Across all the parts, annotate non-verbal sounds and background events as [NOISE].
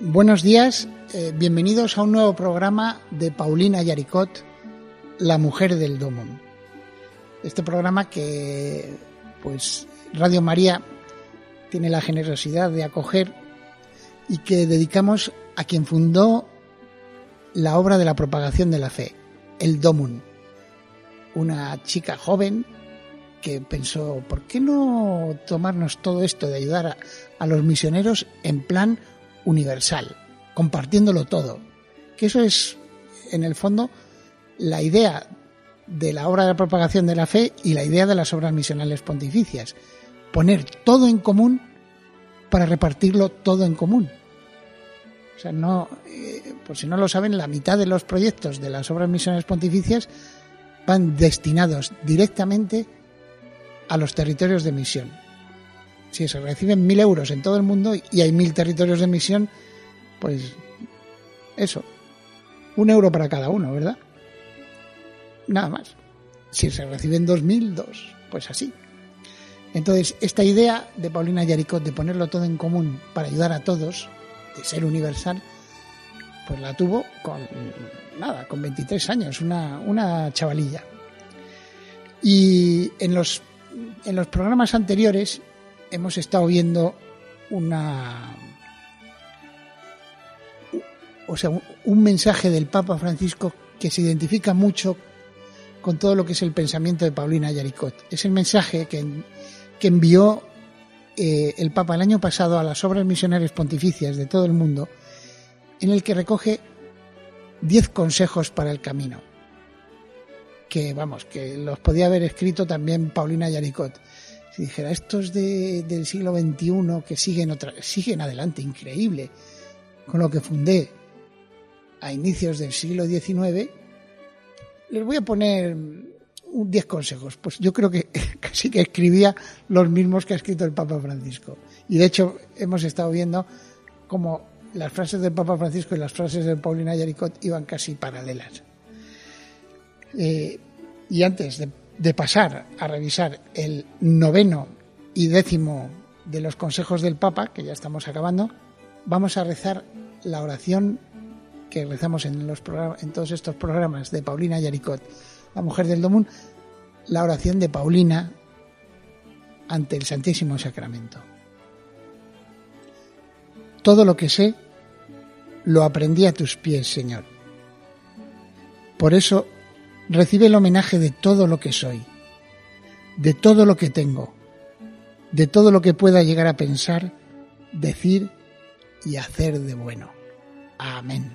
Buenos días, eh, bienvenidos a un nuevo programa de Paulina Yaricot, La mujer del Domón. Este programa que, pues, Radio María tiene la generosidad de acoger y que dedicamos a quien fundó la obra de la propagación de la fe, el Domun. Una chica joven que pensó, ¿por qué no tomarnos todo esto de ayudar a los misioneros en plan universal, compartiéndolo todo. Que eso es, en el fondo, la idea de la obra de propagación de la fe y la idea de las obras misionales pontificias. Poner todo en común para repartirlo todo en común. O sea, no, eh, por si no lo saben, la mitad de los proyectos de las obras misionales pontificias van destinados directamente a los territorios de misión si se reciben mil euros en todo el mundo y hay mil territorios de misión, pues eso, un euro para cada uno, ¿verdad? Nada más. Si se reciben dos mil, dos, pues así. Entonces, esta idea de Paulina Yaricot de ponerlo todo en común para ayudar a todos, de ser universal, pues la tuvo con nada, con 23 años, una, una chavalilla. Y en los, en los programas anteriores hemos estado viendo una o sea, un mensaje del Papa Francisco que se identifica mucho con todo lo que es el pensamiento de Paulina Yaricot. Es el mensaje que, que envió eh, el Papa el año pasado a las obras misionarias pontificias de todo el mundo, en el que recoge diez consejos para el camino. Que vamos, que los podía haber escrito también Paulina Yaricot dijera, estos de, del siglo XXI que siguen, otra, siguen adelante, increíble, con lo que fundé a inicios del siglo XIX, les voy a poner 10 consejos. Pues yo creo que [LAUGHS] casi que escribía los mismos que ha escrito el Papa Francisco. Y de hecho hemos estado viendo cómo las frases del Papa Francisco y las frases de Paulina Yaricot iban casi paralelas. Eh, y antes de de pasar a revisar el noveno y décimo de los consejos del Papa, que ya estamos acabando, vamos a rezar la oración que rezamos en, los en todos estos programas de Paulina Yaricot, la mujer del Domún, la oración de Paulina ante el Santísimo Sacramento. Todo lo que sé lo aprendí a tus pies, Señor. Por eso recibe el homenaje de todo lo que soy, de todo lo que tengo, de todo lo que pueda llegar a pensar, decir y hacer de bueno. Amén.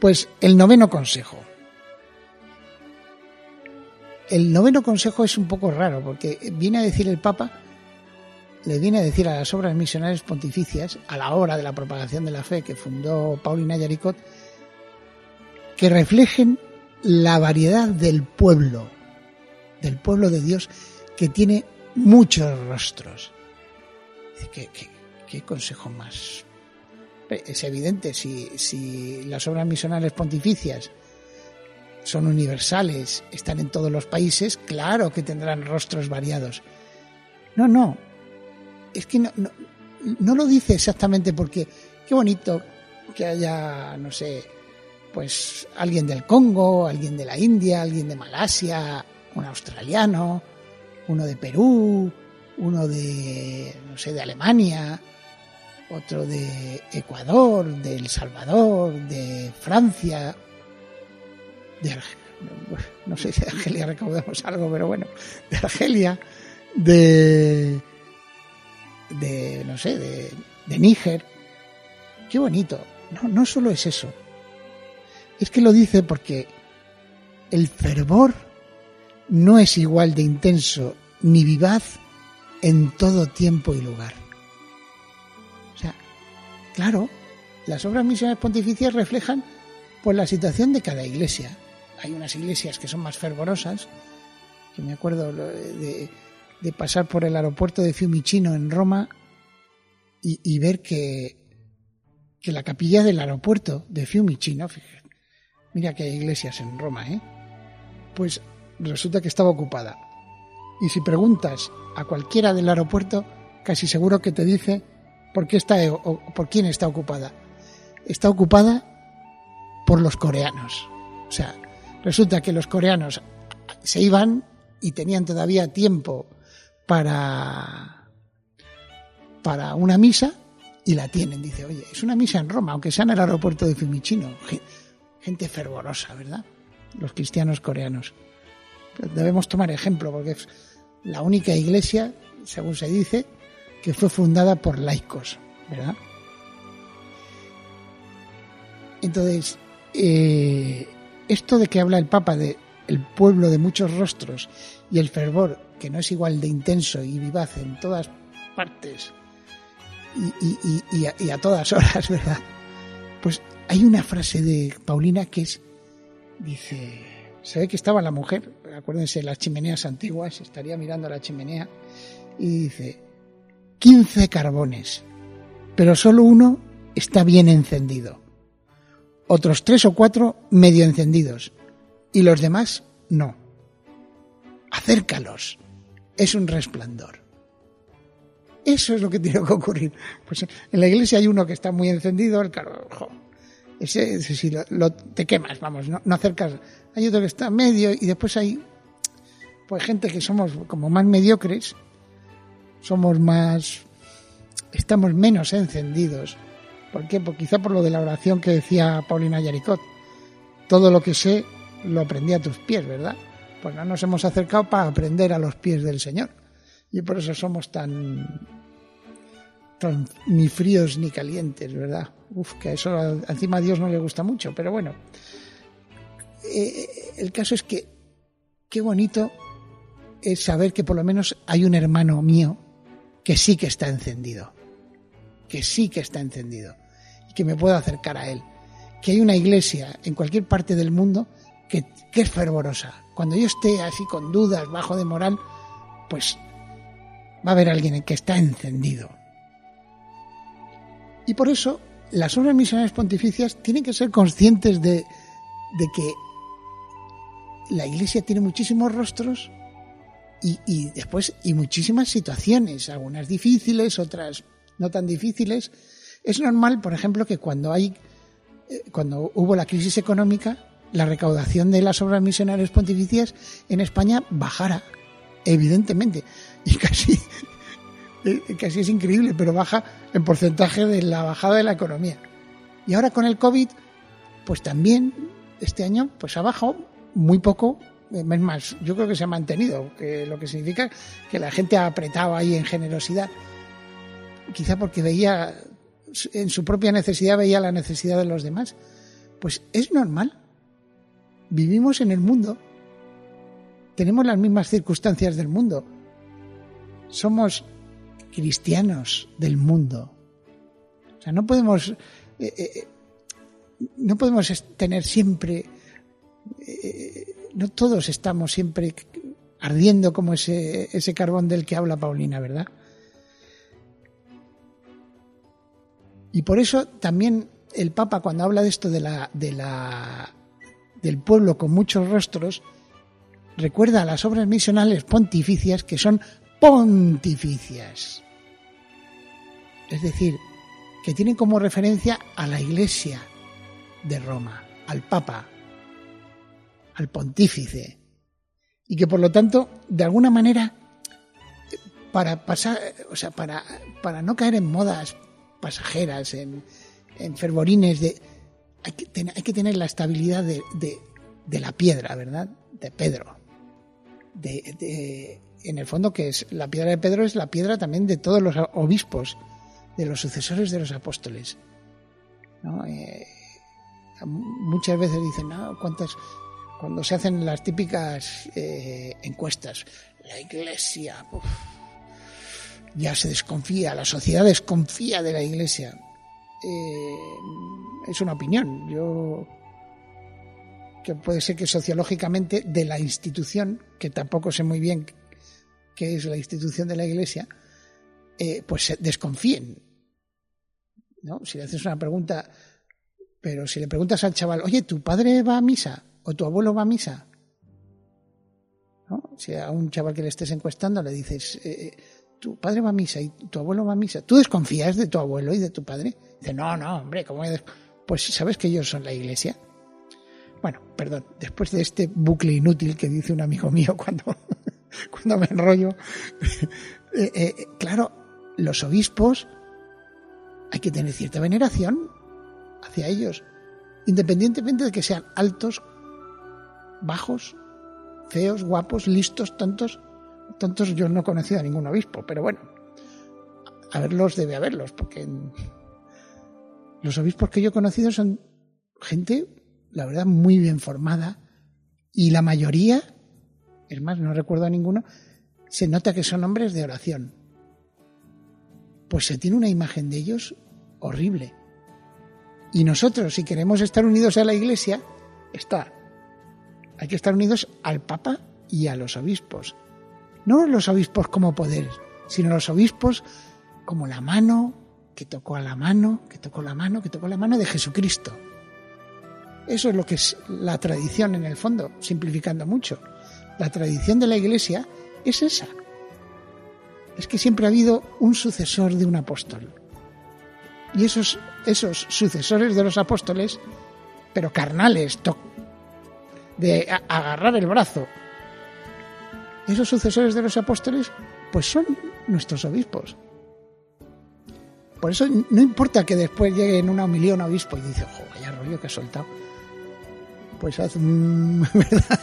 Pues el noveno consejo. El noveno consejo es un poco raro porque viene a decir el Papa le viene a decir a las obras misionales pontificias, a la hora de la propagación de la fe que fundó Paulina Yaricot, que reflejen la variedad del pueblo, del pueblo de Dios, que tiene muchos rostros. ¿Qué, qué, consejo más? Es evidente, si, si las obras misionales pontificias son universales, están en todos los países, claro que tendrán rostros variados. No, no, es que no, no, lo dice exactamente porque qué bonito que haya, no sé, pues alguien del Congo, alguien de la India, alguien de Malasia, un australiano, uno de Perú, uno de, no sé, de Alemania, otro de Ecuador, de El Salvador, de Francia, de no sé si de Argelia recaudamos algo, pero bueno, de Argelia, de de, no sé, de, de Níger. Qué bonito. No, no solo es eso. Es que lo dice porque el fervor no es igual de intenso ni vivaz en todo tiempo y lugar. O sea, claro, las obras misionales pontificias reflejan pues la situación de cada iglesia. Hay unas iglesias que son más fervorosas, que me acuerdo de, pasar por el aeropuerto de Fiumicino en Roma y, ver que, que la capilla del aeropuerto de Fiumicino, mira que hay iglesias en Roma, ¿eh? pues resulta que estaba ocupada. Y si preguntas a cualquiera del aeropuerto, casi seguro que te dice por qué está o por quién está ocupada. Está ocupada por los coreanos. O sea, resulta que los coreanos se iban y tenían todavía tiempo para para una misa y la tienen. Dice, oye, es una misa en Roma, aunque sea en el aeropuerto de Fiumicino. Gente fervorosa, ¿verdad? Los cristianos coreanos debemos tomar ejemplo porque es la única iglesia, según se dice, que fue fundada por laicos, ¿verdad? Entonces, eh, esto de que habla el Papa de el pueblo de muchos rostros y el fervor que no es igual de intenso y vivaz en todas partes y, a, a, todas [LAUGHS] horas, ¿verdad? Pues hay una frase de Paulina que es, dice, se ve que estaba la mujer, acuérdense, las chimeneas antiguas, estaría mirando la chimenea y dice, 15 carbones, pero solo uno está bien encendido. Otros tres o cuatro medio encendidos y los demás no. Acércalos. Es un resplandor. Eso es lo que tiene que ocurrir. Pues en la iglesia hay uno que está muy encendido, el carbón. Ese, si lo, te quemas, vamos, no, no acercas. Hay otro que está medio y después hay pues gente que somos como más mediocres, somos más, estamos menos encendidos. ¿Por qué? Pues quizá por lo de la oración que decía Paulina Yaricot. Todo lo que sé lo aprendí a tus pies, ¿verdad? Pues no nos hemos acercado para aprender a los pies del Señor. Y por eso somos tan, tan ni fríos ni calientes, ¿verdad? Uf, que eso encima a Dios no le gusta mucho, pero bueno. Eh, el caso es que qué bonito es saber que por lo menos hay un hermano mío que sí que está encendido, que sí que está encendido y que me puedo acercar a él. Que hay una iglesia en cualquier parte del mundo que, es fervorosa. Cuando yo esté así con dudas, bajo de moral, pues va a haber alguien que está encendido. Y por eso las obras misionales pontificias tienen que ser conscientes de, de que la iglesia tiene muchísimos rostros y, después, y muchísimas situaciones, algunas difíciles, otras no tan difíciles. Es normal, por ejemplo, que cuando hay, eh, cuando hubo la crisis económica, la recaudación de las obras misionarias pontificias en España bajara, evidentemente, y casi, [LAUGHS] eh, casi es increíble, pero baja en porcentaje de la bajada de la economía. Y ahora con el COVID, pues también este año, pues ha bajado muy poco es más, yo creo que se ha mantenido, que lo que significa que la gente ha apretado ahí en generosidad, quizá porque veía, en su propia necesidad veía la necesidad de los demás. Pues es normal. Vivimos en el mundo. Tenemos las mismas circunstancias del mundo. Somos cristianos del mundo. O sea, no podemos, eh, eh, no podemos tener siempre eh, no todos estamos siempre ardiendo como ese, ese carbón del que habla Paulina, ¿verdad? Y por eso también el Papa, cuando habla de esto de la, de la, del pueblo con muchos rostros, recuerda a las obras misionales pontificias que son pontificias. Es decir, que tienen como referencia a la Iglesia de Roma, al Papa, al pontífice y que por lo tanto, de alguna manera, para pasar, o sea, para, para no caer en modas pasajeras, en, en fervorines de, hay que, tener, hay que tener la estabilidad de, la piedra, ¿verdad? De Pedro. En el fondo, que es la piedra de Pedro es la piedra también de todos los obispos, de los sucesores de los apóstoles. ¿no? Eh, muchas veces dicen, ¿no? ¿cuántas, cuando se hacen las típicas eh, encuestas, la iglesia, ya se desconfía, la sociedad desconfía de la iglesia. Eh, es una opinión. Yo que puede ser que sociológicamente de la institución, que tampoco sé muy bien qué es la institución de la iglesia, eh, pues desconfíen. ¿no? Si le haces una pregunta, pero si le preguntas al chaval, oye, ¿tu padre va a misa? ¿O tu abuelo va a misa? ¿No? Si a un chaval que le estés encuestando le dices, eh, eh, tu padre va a misa y tu abuelo va a misa, ¿tú desconfías de tu abuelo y de tu padre? Dice, no, no, hombre, ¿cómo Pues sabes que ellos son la iglesia. Bueno, perdón, después de este bucle inútil que dice un amigo mío cuando, [LAUGHS] cuando me enrollo, [LAUGHS] eh, claro, los obispos hay que tener cierta veneración hacia ellos, independientemente de que sean altos, bajos, feos, guapos, listos, tontos. Tontos yo no he conocido a ningún obispo, pero bueno, a verlos debe haberlos, porque los obispos que yo he conocido son gente, la verdad, muy bien formada y la mayoría, es más, no recuerdo a ninguno, se nota que son hombres de oración. Pues se tiene una imagen de ellos horrible. Y nosotros, si queremos estar unidos a la Iglesia, está. Hay que estar unidos al Papa y a los obispos. No los obispos como poder, sino los obispos como la mano que tocó a la mano, que tocó la mano, que tocó la mano de Jesucristo. Eso es lo que es la tradición en el fondo, simplificando mucho. La tradición de la Iglesia es esa. Es que siempre ha habido un sucesor de un apóstol. Y esos, esos sucesores de los apóstoles, pero carnales, de agarrar el brazo, esos sucesores de los apóstoles, pues son nuestros obispos. Por eso no importa que después llegue en una homilía un obispo y dice, ojo, vaya rollo que ha soltado. Pues hace [LAUGHS] ¿verdad?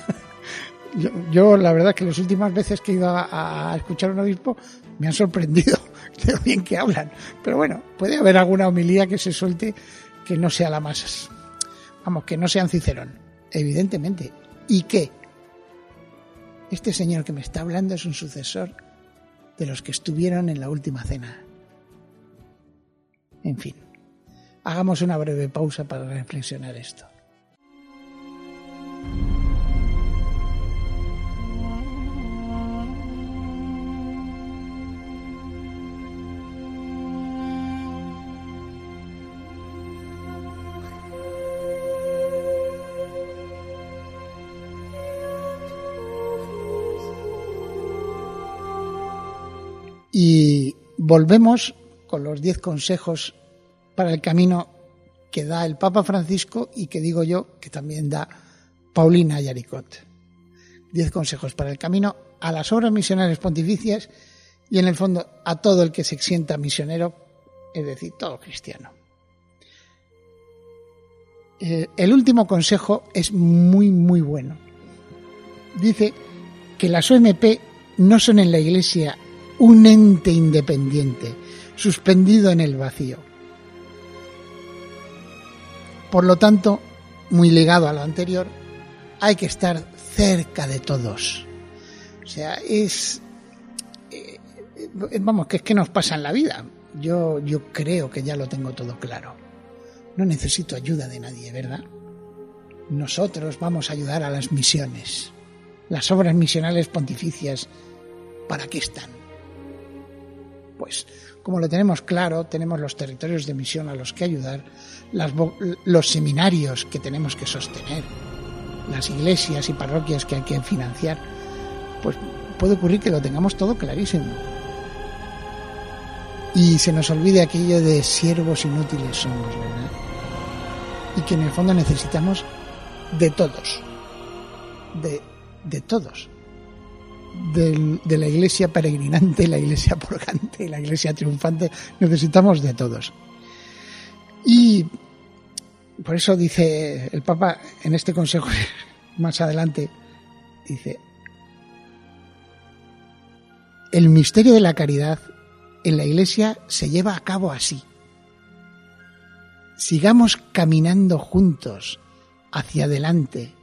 Yo, la verdad que las últimas veces que he ido a, a escuchar a un obispo me han sorprendido [LAUGHS] de lo bien que hablan. Pero bueno, puede haber alguna homilía que se suelte que no sea la más, vamos, que no sean Cicerón, evidentemente. ¿Y qué? Este señor que me está hablando es un sucesor de los que estuvieron en la última cena. En fin, hagamos una breve pausa para reflexionar esto. Volvemos con los diez consejos para el camino que da el Papa Francisco y que digo yo que también da Paulina Yaricot. Diez consejos para el camino a las obras misionales pontificias y en el fondo a todo el que se sienta misionero, es decir, todo cristiano. Eh, el último consejo es muy, muy bueno. Dice que las OMP no son en la Iglesia un ente independiente, suspendido en el vacío. Por lo tanto, muy ligado a lo anterior, hay que estar cerca de todos. O sea, es... Eh, vamos, que es que nos pasa en la vida. Yo, yo creo que ya lo tengo todo claro. No necesito ayuda de nadie, ¿verdad? Nosotros vamos a ayudar a las misiones. Las obras misionales pontificias, ¿para qué están? Pues como lo tenemos claro, tenemos los territorios de misión a los que ayudar, los seminarios que tenemos que sostener, las iglesias y parroquias que hay que financiar, pues puede ocurrir que lo tengamos todo clarísimo. Y se nos olvide aquello de siervos inútiles somos, ¿verdad? Y que en el fondo necesitamos de todos, de, de todos de la iglesia peregrinante, la iglesia purgante, la iglesia triunfante, necesitamos de todos. Y por eso dice el Papa en este consejo [LAUGHS] más adelante, dice, el misterio de la caridad en la iglesia se lleva a cabo así. Sigamos caminando juntos hacia adelante,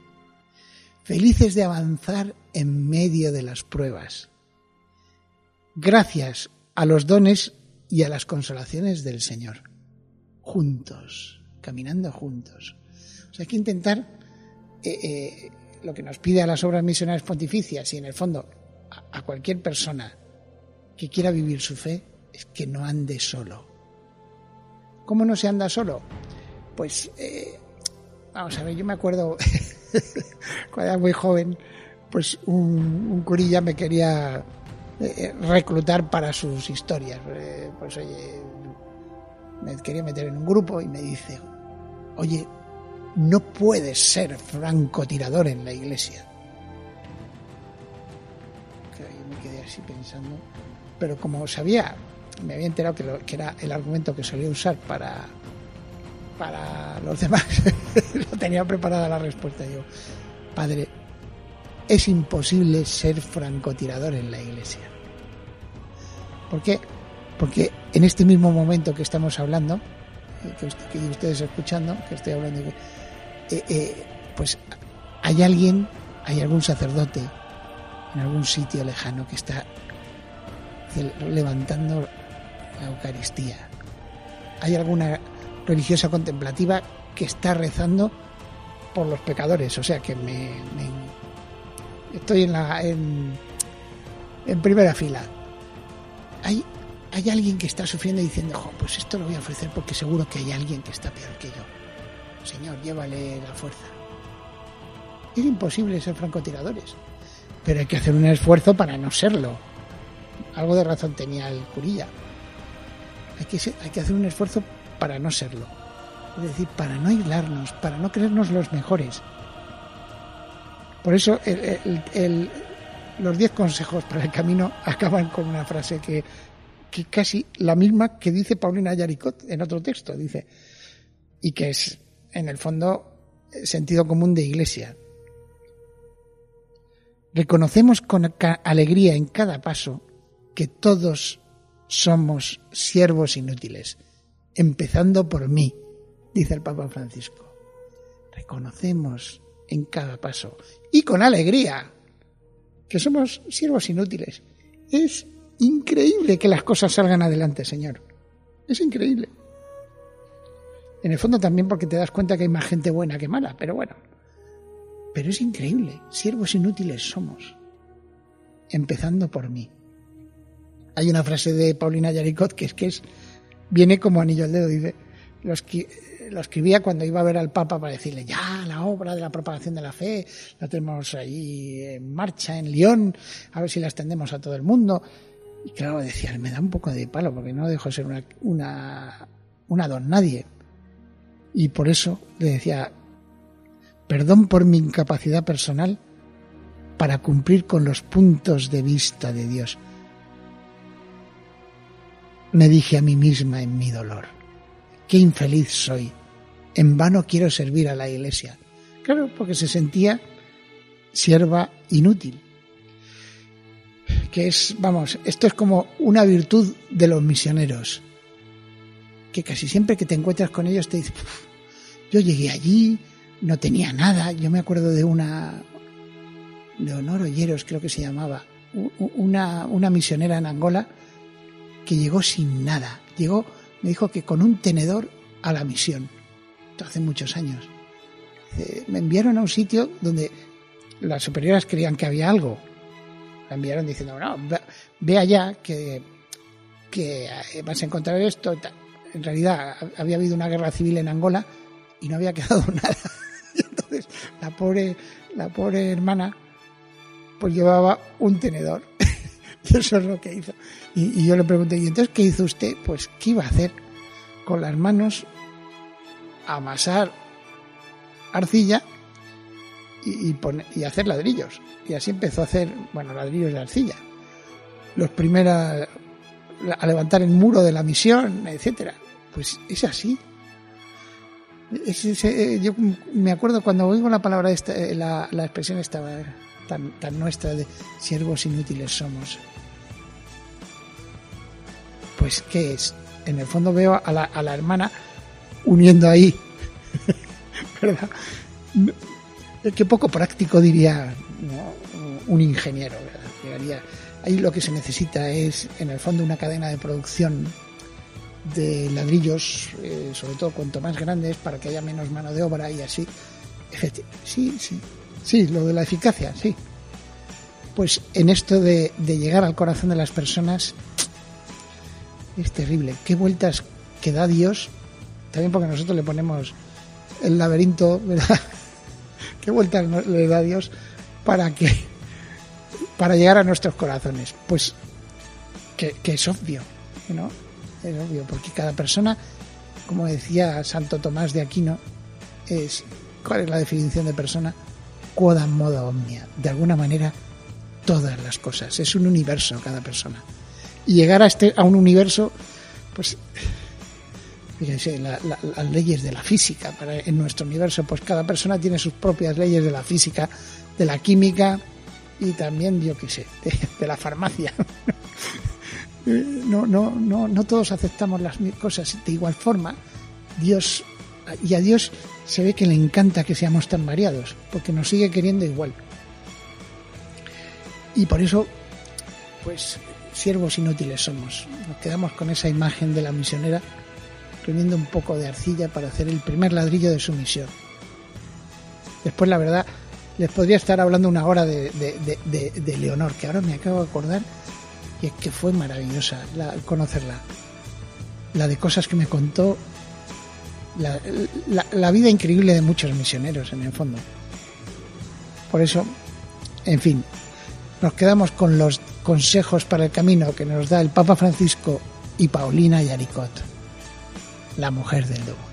felices de avanzar en medio de las pruebas, gracias a los dones y a las consolaciones del Señor, juntos, caminando juntos. O sea, hay que intentar eh, eh, lo que nos pide a las obras misionales pontificias y en el fondo a, cualquier persona que quiera vivir su fe es que no ande solo. ¿Cómo no se anda solo? Pues, eh, vamos a ver, yo me acuerdo [LAUGHS] cuando era muy joven, pues un, curilla me quería eh, reclutar para sus historias. Eh, pues oye, me quería meter en un grupo y me dice, oye, no puedes ser francotirador en la iglesia. me quedé así pensando, pero como sabía, me había enterado que, que era el argumento que solía usar para para los demás, [LAUGHS] no tenía preparada la respuesta. Yo, padre, es imposible ser francotirador en la iglesia. ¿Por qué? Porque en este mismo momento que estamos hablando, que, ustedes escuchando, que estoy hablando, eh, eh, pues hay alguien, hay algún sacerdote en algún sitio lejano que está levantando la Eucaristía. Hay alguna religiosa contemplativa que está rezando por los pecadores. O sea que me, estoy en la en, en, primera fila. Hay, hay alguien que está sufriendo y diciendo, pues esto lo voy a ofrecer porque seguro que hay alguien que está peor que yo. Señor, llévale la fuerza. Es imposible ser francotiradores, pero hay que hacer un esfuerzo para no serlo. Algo de razón tenía el curilla. Hay que, hay que hacer un esfuerzo para no serlo. Es decir, para no aislarnos, para no creernos los mejores. Por eso los diez consejos para el camino [LAUGHS] acaban con una frase que, casi la misma que dice Paulina Yaricot en otro texto, dice, y que es en el fondo sentido común de iglesia. Reconocemos con alegría en cada paso que todos somos siervos inútiles empezando por mí, dice el Papa Francisco. Reconocemos en cada paso y con alegría que somos siervos inútiles. Es increíble que las cosas salgan adelante, Señor. Es increíble. En el fondo también porque te das cuenta que hay más gente buena que mala, pero bueno. Pero es increíble, siervos inútiles somos, empezando por mí. Hay una frase de Paulina Yaricot que es que es viene como anillo al dedo. Dice, lo, escribía cuando iba a ver al Papa para decirle, ya, la obra de la propagación de la fe, la tenemos ahí en marcha en Lyon, a ver si la extendemos a todo el mundo. Y claro, decía, me da un poco de palo, porque no dejo de ser una, una, una don nadie. Y por eso le decía, perdón por mi incapacidad personal para cumplir con los puntos de vista de Dios me dije a mí misma en mi dolor, qué infeliz soy, en vano quiero servir a la iglesia. Claro, porque se sentía sierva inútil. Que es, vamos, esto es como una virtud de los misioneros, que casi siempre que te encuentras con ellos te dicen, yo llegué allí, no tenía nada, yo me acuerdo de una, de Honor Olleros creo que se llamaba, una, una misionera en Angola, que llegó sin nada. Llegó, me dijo que con un tenedor a la misión. Hace muchos años. Eh, me enviaron a un sitio donde las superiores creían que había algo. La enviaron diciendo, no, ve, allá que, que eh, vas a encontrar esto. En realidad había habido una guerra civil en Angola y no había [LAUGHS] quedado nada. Entonces la pobre, la pobre hermana pues llevaba un tenedor y eso es lo que hizo. Y, yo le pregunté, ¿y entonces qué hizo usted? Pues, ¿qué iba a hacer? Con las manos amasar arcilla y, y hacer ladrillos. Y así empezó a hacer, bueno, ladrillos de arcilla. Los primeros a levantar el muro de la misión, etcétera. Pues es así. yo me acuerdo cuando oigo la palabra esta, eh, la, la expresión estaba tan, tan nuestra de siervos inútiles somos pues ¿qué es? En el fondo veo a la, a la hermana uniendo ahí, [LAUGHS] ¿verdad? qué poco práctico diría un ingeniero. ahí lo que se necesita es, en el fondo, una cadena de producción de ladrillos, eh, sobre todo cuanto más grandes, para que haya menos mano de obra y así. Sí, sí, sí, lo de la eficacia, sí. Pues en esto de, de llegar al corazón de las personas es terrible. Qué vueltas que da Dios, también porque nosotros le ponemos el laberinto, ¿verdad? [LAUGHS] Qué vueltas le da Dios para que para llegar a nuestros corazones. Pues que, que es obvio, ¿no? es obvio, porque cada persona, como decía Santo Tomás de Aquino, es ¿cuál es la definición de persona? Quodam modo omnia. De alguna manera, todas las cosas. Es un universo cada persona. Y llegar a este a un universo, pues fíjense, las leyes de la física para, en nuestro universo, pues cada persona tiene sus propias leyes de la física, de la química y también, yo qué sé, de la farmacia. [LAUGHS] no, no, no, no todos aceptamos las cosas de igual forma. Dios y a Dios se ve que le encanta que seamos tan variados, porque nos sigue queriendo igual. Y por eso, pues, siervos inútiles somos. Nos quedamos con esa imagen de la misionera reuniendo un poco de arcilla para hacer el primer ladrillo de su misión. Después, la verdad, les podría estar hablando una hora de, de, de, de Leonor, que ahora me acabo de acordar y es que fue maravillosa conocerla. La de cosas que me contó, la, vida increíble de muchos misioneros en el fondo. Por eso, en fin, nos quedamos con los consejos para el camino que nos da el Papa Francisco y Paulina Yaricot, la mujer del lobo.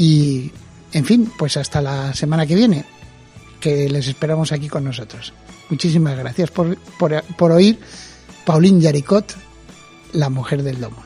y, en fin, pues hasta la semana que viene, que les esperamos aquí con nosotros. Muchísimas gracias por, por, oír Pauline Yaricot, la mujer del domo.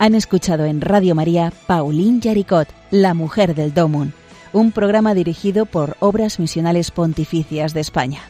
Han escuchado en Radio María Pauline Yaricot, la mujer del Domun un programa dirigido por Obras Misionales Pontificias de España.